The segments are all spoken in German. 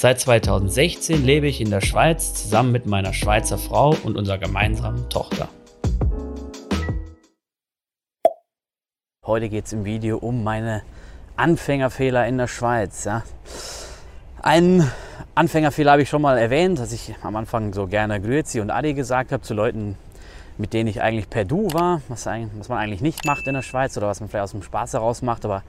Seit 2016 lebe ich in der Schweiz zusammen mit meiner Schweizer Frau und unserer gemeinsamen Tochter. Heute geht es im Video um meine Anfängerfehler in der Schweiz. Ja. Einen Anfängerfehler habe ich schon mal erwähnt, dass ich am Anfang so gerne Grüezi und Adi gesagt habe zu Leuten, mit denen ich eigentlich per Du war, was, was, man eigentlich nicht macht in der Schweiz oder was man vielleicht aus dem Spaß heraus macht, aber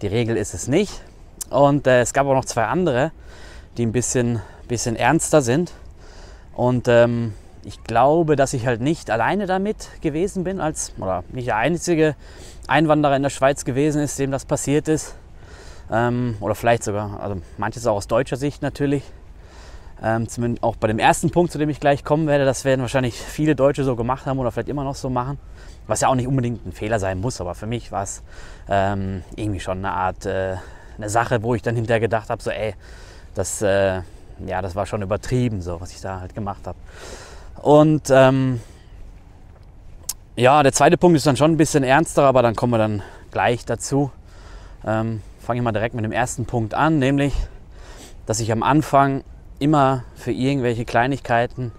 die Regel ist es nicht. Und äh, es gab auch noch zwei andere, die ein bisschen, bisschen ernster sind. Und ähm, ich glaube, dass ich halt nicht alleine damit gewesen bin, als, oder nicht der einzige Einwanderer in der Schweiz gewesen ist, dem das passiert ist. Ähm, oder vielleicht sogar, also manches auch aus deutscher Sicht natürlich. Ähm, zumindest auch bei dem ersten Punkt, zu dem ich gleich kommen werde, das werden wahrscheinlich viele Deutsche so gemacht haben oder vielleicht immer noch so machen. Was ja auch nicht unbedingt ein Fehler sein muss, aber für mich war es ähm, irgendwie schon eine Art, äh, eine Sache, wo ich dann hinterher gedacht habe, so ey, das, äh, ja, das war schon übertrieben, so was ich da halt gemacht habe. Und ähm, ja, der zweite Punkt ist dann schon ein bisschen ernster, aber dann kommen wir dann gleich dazu. Ähm, Fange ich mal direkt mit dem ersten Punkt an, nämlich, dass ich am Anfang immer für irgendwelche Kleinigkeiten,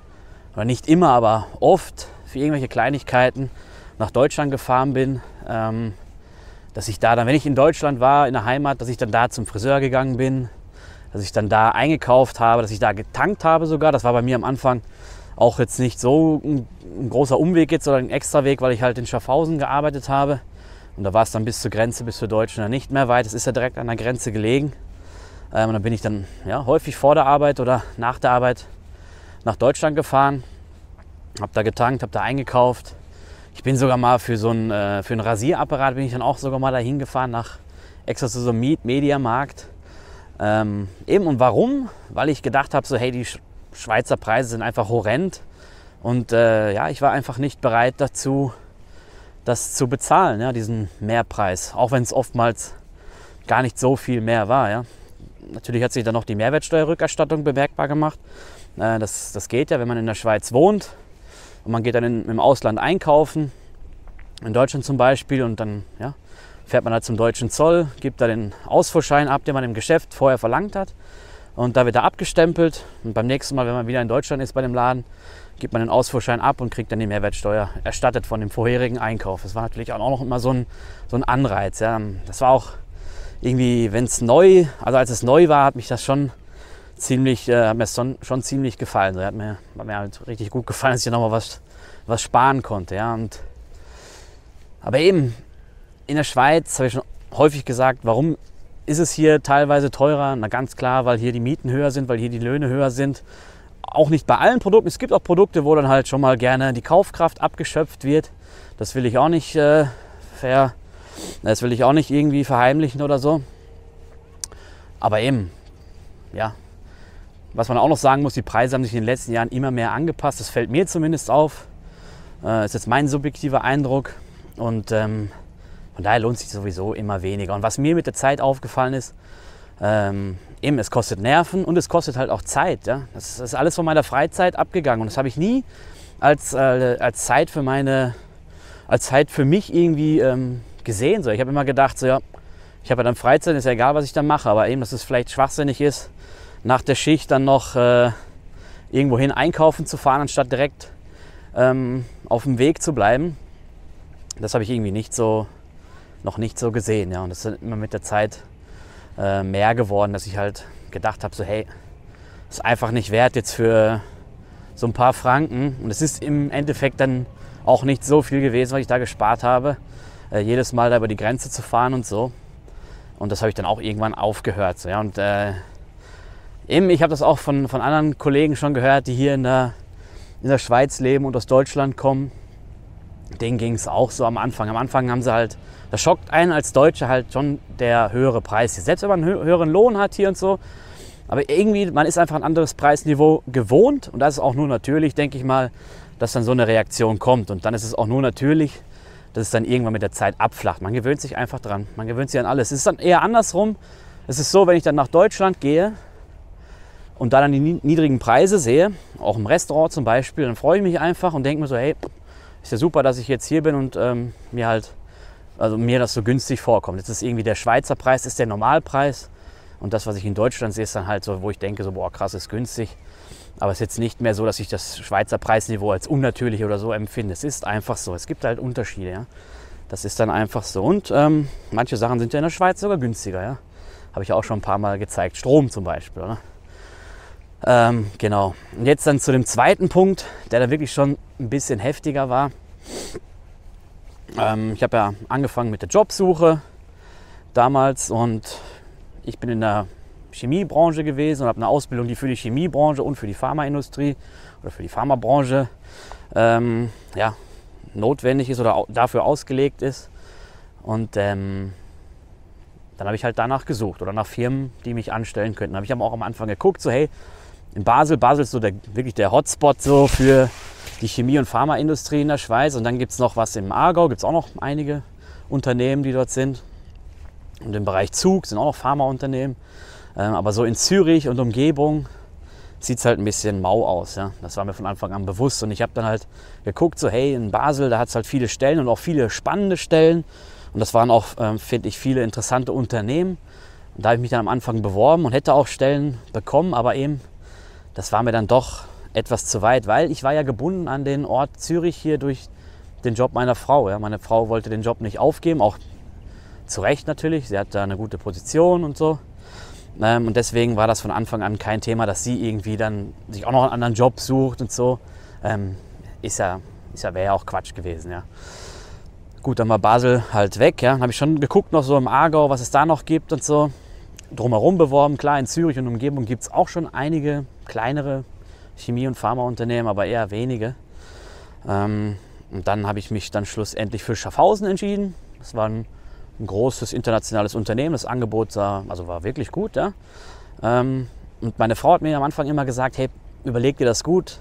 oder nicht immer, aber oft für irgendwelche Kleinigkeiten nach Deutschland gefahren bin. Ähm, dass ich da dann, wenn ich in Deutschland war, in der Heimat, dass ich dann da zum Friseur gegangen bin, dass ich dann da eingekauft habe, dass ich da getankt habe sogar. Das war bei mir am Anfang auch jetzt nicht so ein, ein großer Umweg jetzt oder ein Extraweg, weil ich halt in Schaffhausen gearbeitet habe. Und da war es dann bis zur Grenze, bis zur Deutschen nicht mehr weit. Es ist ja direkt an der Grenze gelegen. Ähm, und dann bin ich dann ja, häufig vor der Arbeit oder nach der Arbeit nach Deutschland gefahren, habe da getankt, habe da eingekauft. Ich bin sogar mal für so einen, äh, für einen Rasierapparat bin ich dann auch sogar mal dahin gefahren nach extra zu so einem Mediamarkt. Ähm, eben und warum? Weil ich gedacht habe, so hey, die Schweizer Preise sind einfach horrend und äh, ja, ich war einfach nicht bereit dazu, das zu bezahlen, ja, diesen Mehrpreis, auch wenn es oftmals gar nicht so viel mehr war. Ja. Natürlich hat sich dann noch die Mehrwertsteuerrückerstattung bemerkbar gemacht. Äh, das, das geht ja, wenn man in der Schweiz wohnt und man geht dann in, im Ausland einkaufen, in Deutschland zum Beispiel, und dann ja, fährt man halt zum deutschen Zoll, gibt da den Ausfuhrschein ab, den man im Geschäft vorher verlangt hat. Und da wird er abgestempelt. Und beim nächsten Mal, wenn man wieder in Deutschland ist bei dem Laden, gibt man den Ausfuhrschein ab und kriegt dann die Mehrwertsteuer erstattet von dem vorherigen Einkauf. Das war natürlich auch noch immer so ein, so ein Anreiz. Ja. Das war auch irgendwie, wenn es neu, also als es neu war, hat mich das schon ziemlich, äh, hat mir schon, schon ziemlich gefallen. So, hat mir, hat mir halt richtig gut gefallen, dass ich nochmal was, was sparen konnte. Ja. Und, aber eben, in der Schweiz habe ich schon häufig gesagt, warum ist es hier teilweise teurer? Na ganz klar, weil hier die Mieten höher sind, weil hier die Löhne höher sind. Auch nicht bei allen Produkten. Es gibt auch Produkte, wo dann halt schon mal gerne die Kaufkraft abgeschöpft wird. Das will ich auch nicht äh, ver, das will ich auch nicht irgendwie verheimlichen oder so. Aber eben, ja, was man auch noch sagen muss, die Preise haben sich in den letzten Jahren immer mehr angepasst. Das fällt mir zumindest auf. Äh, ist jetzt mein subjektiver Eindruck. Und ähm, von daher lohnt sich sowieso immer weniger. Und was mir mit der Zeit aufgefallen ist, ähm, eben, es kostet Nerven und es kostet halt auch Zeit. Ja? Das ist alles von meiner Freizeit abgegangen und das habe ich nie als, äh, als Zeit für meine, als Zeit für mich irgendwie ähm, gesehen. So, ich habe immer gedacht, so, ja, ich habe ja dann Freizeit, ist ja egal, was ich dann mache, aber eben, dass es vielleicht schwachsinnig ist, nach der Schicht dann noch äh, irgendwohin einkaufen zu fahren, anstatt direkt ähm, auf dem Weg zu bleiben. Das habe ich irgendwie nicht so, noch nicht so gesehen. Ja. Und das ist immer mit der Zeit äh, mehr geworden, dass ich halt gedacht habe, so hey, ist einfach nicht wert jetzt für so ein paar Franken. Und es ist im Endeffekt dann auch nicht so viel gewesen, was ich da gespart habe, äh, jedes Mal da über die Grenze zu fahren und so. Und das habe ich dann auch irgendwann aufgehört. So, ja. Und äh, eben, ich habe das auch von, von anderen Kollegen schon gehört, die hier in der, in der Schweiz leben und aus Deutschland kommen. Denen ging es auch so am Anfang. Am Anfang haben sie halt das schockt einen als Deutsche halt schon der höhere Preis. Selbst wenn man einen höheren Lohn hat hier und so, Aber irgendwie, man ist einfach ein anderes Preisniveau gewohnt und das ist auch nur natürlich, denke ich mal, dass dann so eine Reaktion kommt. Und dann ist es auch nur natürlich, dass es dann irgendwann mit der Zeit abflacht. Man gewöhnt sich einfach dran. Man gewöhnt sich an alles. Es ist dann eher andersrum. Es ist so, wenn ich dann nach Deutschland gehe und da dann die niedrigen Preise sehe, auch im Restaurant zum Beispiel, dann freue ich mich einfach und denke mir so, hey, ist ja super, dass ich jetzt hier bin und ähm, mir halt, also mir das so günstig vorkommt. Jetzt ist irgendwie der Schweizer Preis, ist der Normalpreis und das, was ich in Deutschland sehe, ist dann halt so, wo ich denke, so, boah, krass, ist günstig. Aber es ist jetzt nicht mehr so, dass ich das Schweizer Preisniveau als unnatürlich oder so empfinde. Es ist einfach so. Es gibt halt Unterschiede. Ja? Das ist dann einfach so. Und ähm, manche Sachen sind ja in der Schweiz sogar günstiger. Ja? Habe ich auch schon ein paar Mal gezeigt. Strom zum Beispiel. Oder? Ähm, genau. Und jetzt dann zu dem zweiten Punkt, der da wirklich schon ein bisschen heftiger war. Ähm, ich habe ja angefangen mit der Jobsuche damals und ich bin in der Chemiebranche gewesen und habe eine Ausbildung, die für die Chemiebranche und für die Pharmaindustrie oder für die Pharmabranche ähm, ja, notwendig ist oder dafür ausgelegt ist. Und ähm, dann habe ich halt danach gesucht oder nach Firmen, die mich anstellen könnten. habe ich aber auch am Anfang geguckt, so hey, in Basel, Basel ist so der, wirklich der Hotspot so für die Chemie- und Pharmaindustrie in der Schweiz. Und dann gibt es noch was im Aargau, gibt es auch noch einige Unternehmen, die dort sind. Und im Bereich Zug sind auch noch Pharmaunternehmen. Ähm, aber so in Zürich und Umgebung sieht es halt ein bisschen mau aus. Ja? Das war mir von Anfang an bewusst. Und ich habe dann halt geguckt, so hey, in Basel, da hat es halt viele Stellen und auch viele spannende Stellen. Und das waren auch, ähm, finde ich, viele interessante Unternehmen. Und da habe ich mich dann am Anfang beworben und hätte auch Stellen bekommen, aber eben, das war mir dann doch etwas zu weit, weil ich war ja gebunden an den Ort Zürich hier durch den Job meiner Frau. Ja. Meine Frau wollte den Job nicht aufgeben, auch zu Recht natürlich. Sie hat da eine gute Position und so. Ähm, und deswegen war das von Anfang an kein Thema, dass sie irgendwie dann sich auch noch einen anderen Job sucht und so. Ähm, ist ja, ist ja wäre ja auch Quatsch gewesen, ja. Gut, dann war Basel halt weg, ja. Dann habe ich schon geguckt noch so im Aargau, was es da noch gibt und so. Drumherum beworben, klar, in Zürich und Umgebung gibt es auch schon einige kleinere Chemie- und Pharmaunternehmen, aber eher wenige. Ähm, und dann habe ich mich dann schlussendlich für Schaffhausen entschieden. Das war ein ein großes internationales Unternehmen. Das Angebot sah, also war wirklich gut. Ja? Ähm, und meine Frau hat mir am Anfang immer gesagt, hey, überleg dir das gut.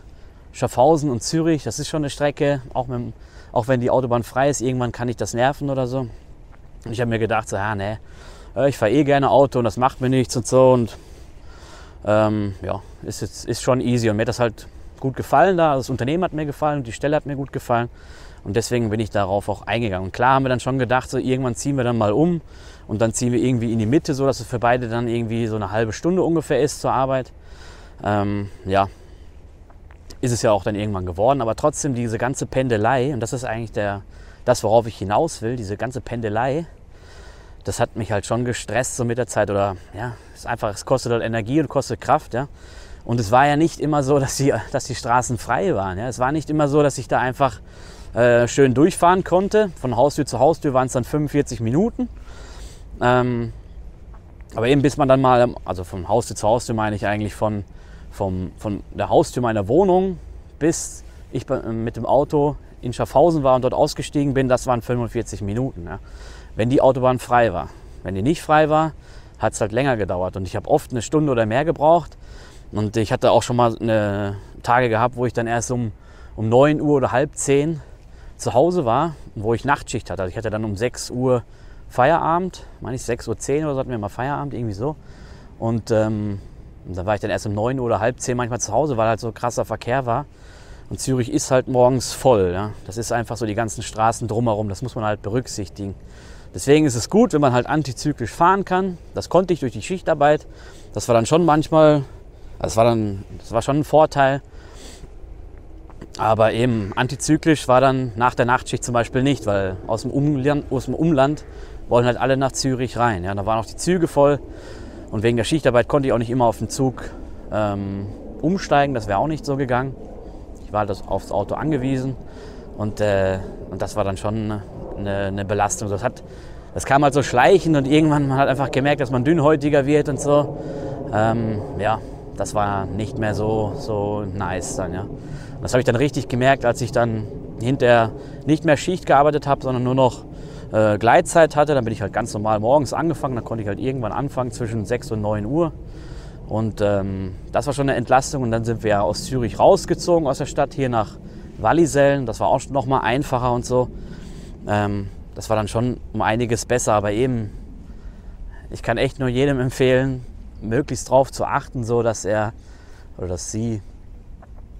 Schaffhausen und Zürich, das ist schon eine Strecke, auch, mit, auch wenn die Autobahn frei ist, irgendwann kann ich das nerven oder so. Und ich habe mir gedacht, so, ja, nee, äh, ich fahre eh gerne Auto und das macht mir nichts und so. Und ähm, ja, ist, ist, ist schon easy. Und mir hat das halt gut gefallen da. Das Unternehmen hat mir gefallen und die Stelle hat mir gut gefallen. Und deswegen bin ich darauf auch eingegangen. Und klar haben wir dann schon gedacht, so irgendwann ziehen wir dann mal um und dann ziehen wir irgendwie in die Mitte, so dass es für beide dann irgendwie so eine halbe Stunde ungefähr ist zur Arbeit. Ähm, ja, ist es ja auch dann irgendwann geworden. Aber trotzdem diese ganze Pendelei, und das ist eigentlich der, das, worauf ich hinaus will, diese ganze Pendelei, das hat mich halt schon gestresst so mit der Zeit. Oder ja, es einfach, es kostet halt Energie und kostet Kraft, ja. Und es war ja nicht immer so, dass die, dass die Straßen frei waren. Ja. Es war nicht immer so, dass ich da einfach äh, schön durchfahren konnte. Von Haustür zu Haustür waren es dann 45 Minuten. Ähm, aber eben bis man dann mal, also von Haustür zu Haustür meine ich eigentlich von, vom, von der Haustür meiner Wohnung bis ich mit dem Auto in Schaffhausen war und dort ausgestiegen bin, das waren 45 Minuten. Ja. Wenn die Autobahn frei war. Wenn die nicht frei war, hat es halt länger gedauert. Und ich habe oft eine Stunde oder mehr gebraucht. Und ich hatte auch schon mal eine Tage gehabt, wo ich dann erst um, um 9 Uhr oder halb 10 zu Hause war, wo ich Nachtschicht hatte. Also ich hatte dann um 6 Uhr Feierabend, meine ich 6.10 Uhr oder so hatten wir mal Feierabend, irgendwie so. Und ähm, da war ich dann erst um 9 Uhr oder halb 10 manchmal zu Hause, weil halt so krasser Verkehr war. Und Zürich ist halt morgens voll. Ja? Das ist einfach so die ganzen Straßen drumherum, das muss man halt berücksichtigen. Deswegen ist es gut, wenn man halt antizyklisch fahren kann. Das konnte ich durch die Schichtarbeit. Das war dann schon manchmal, das war dann, das war schon ein Vorteil. Aber eben antizyklisch war dann nach der Nachtschicht zum Beispiel nicht, weil aus dem Umland, aus dem Umland wollen halt alle nach Zürich rein. Ja, da waren auch die Züge voll und wegen der Schichtarbeit konnte ich auch nicht immer auf den Zug ähm, umsteigen. Das wäre auch nicht so gegangen. Ich war halt aufs Auto angewiesen und, äh, und das war dann schon eine, eine Belastung. Das, hat, das kam halt so schleichend und irgendwann man hat einfach gemerkt, dass man dünnhäutiger wird und so. Ähm, ja, das war nicht mehr so, so nice dann. Ja. Das habe ich dann richtig gemerkt, als ich dann hinterher nicht mehr Schicht gearbeitet habe, sondern nur noch äh, Gleitzeit hatte. Dann bin ich halt ganz normal morgens angefangen. Dann konnte ich halt irgendwann anfangen zwischen 6 und 9 Uhr. Und ähm, das war schon eine Entlastung. Und dann sind wir aus Zürich rausgezogen aus der Stadt hier nach Wallisellen. Das war auch noch mal einfacher und so. Ähm, das war dann schon um einiges besser. Aber eben, ich kann echt nur jedem empfehlen, möglichst darauf zu achten, so dass er oder dass sie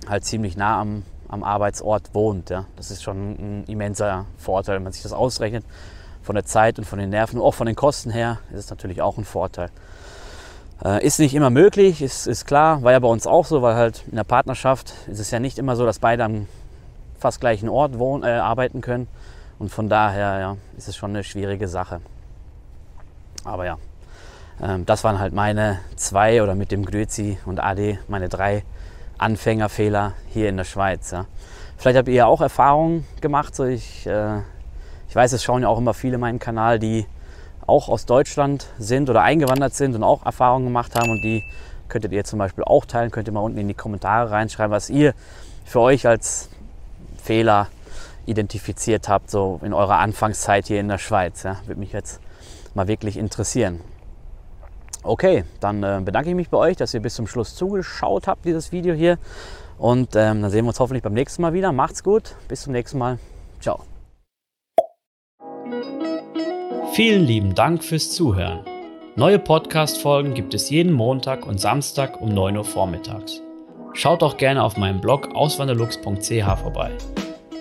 halt ziemlich nah am, am Arbeitsort wohnt. Ja. Das ist schon ein immenser Vorteil, wenn man sich das ausrechnet. Von der Zeit und von den Nerven auch von den Kosten her ist es natürlich auch ein Vorteil. Äh, ist nicht immer möglich, ist, ist klar, war ja bei uns auch so, weil halt in der Partnerschaft ist es ja nicht immer so, dass beide am fast gleichen Ort wohnen, äh, arbeiten können. Und von daher ja, ist es schon eine schwierige Sache. Aber ja, ähm, das waren halt meine zwei oder mit dem Grüezi und Ade meine drei Anfängerfehler hier in der Schweiz. Ja. Vielleicht habt ihr ja auch Erfahrungen gemacht. So ich, äh, ich weiß, es schauen ja auch immer viele meinen Kanal, die auch aus Deutschland sind oder eingewandert sind und auch Erfahrungen gemacht haben. Und die könntet ihr zum Beispiel auch teilen. Könnt ihr mal unten in die Kommentare reinschreiben, was ihr für euch als Fehler identifiziert habt, so in eurer Anfangszeit hier in der Schweiz. Ja. Würde mich jetzt mal wirklich interessieren. Okay, dann äh, bedanke ich mich bei euch, dass ihr bis zum Schluss zugeschaut habt, dieses Video hier. Und ähm, dann sehen wir uns hoffentlich beim nächsten Mal wieder. Macht's gut, bis zum nächsten Mal. Ciao. Vielen lieben Dank fürs Zuhören. Neue Podcast-Folgen gibt es jeden Montag und Samstag um 9 Uhr vormittags. Schaut auch gerne auf meinem Blog auswanderlux.ch vorbei.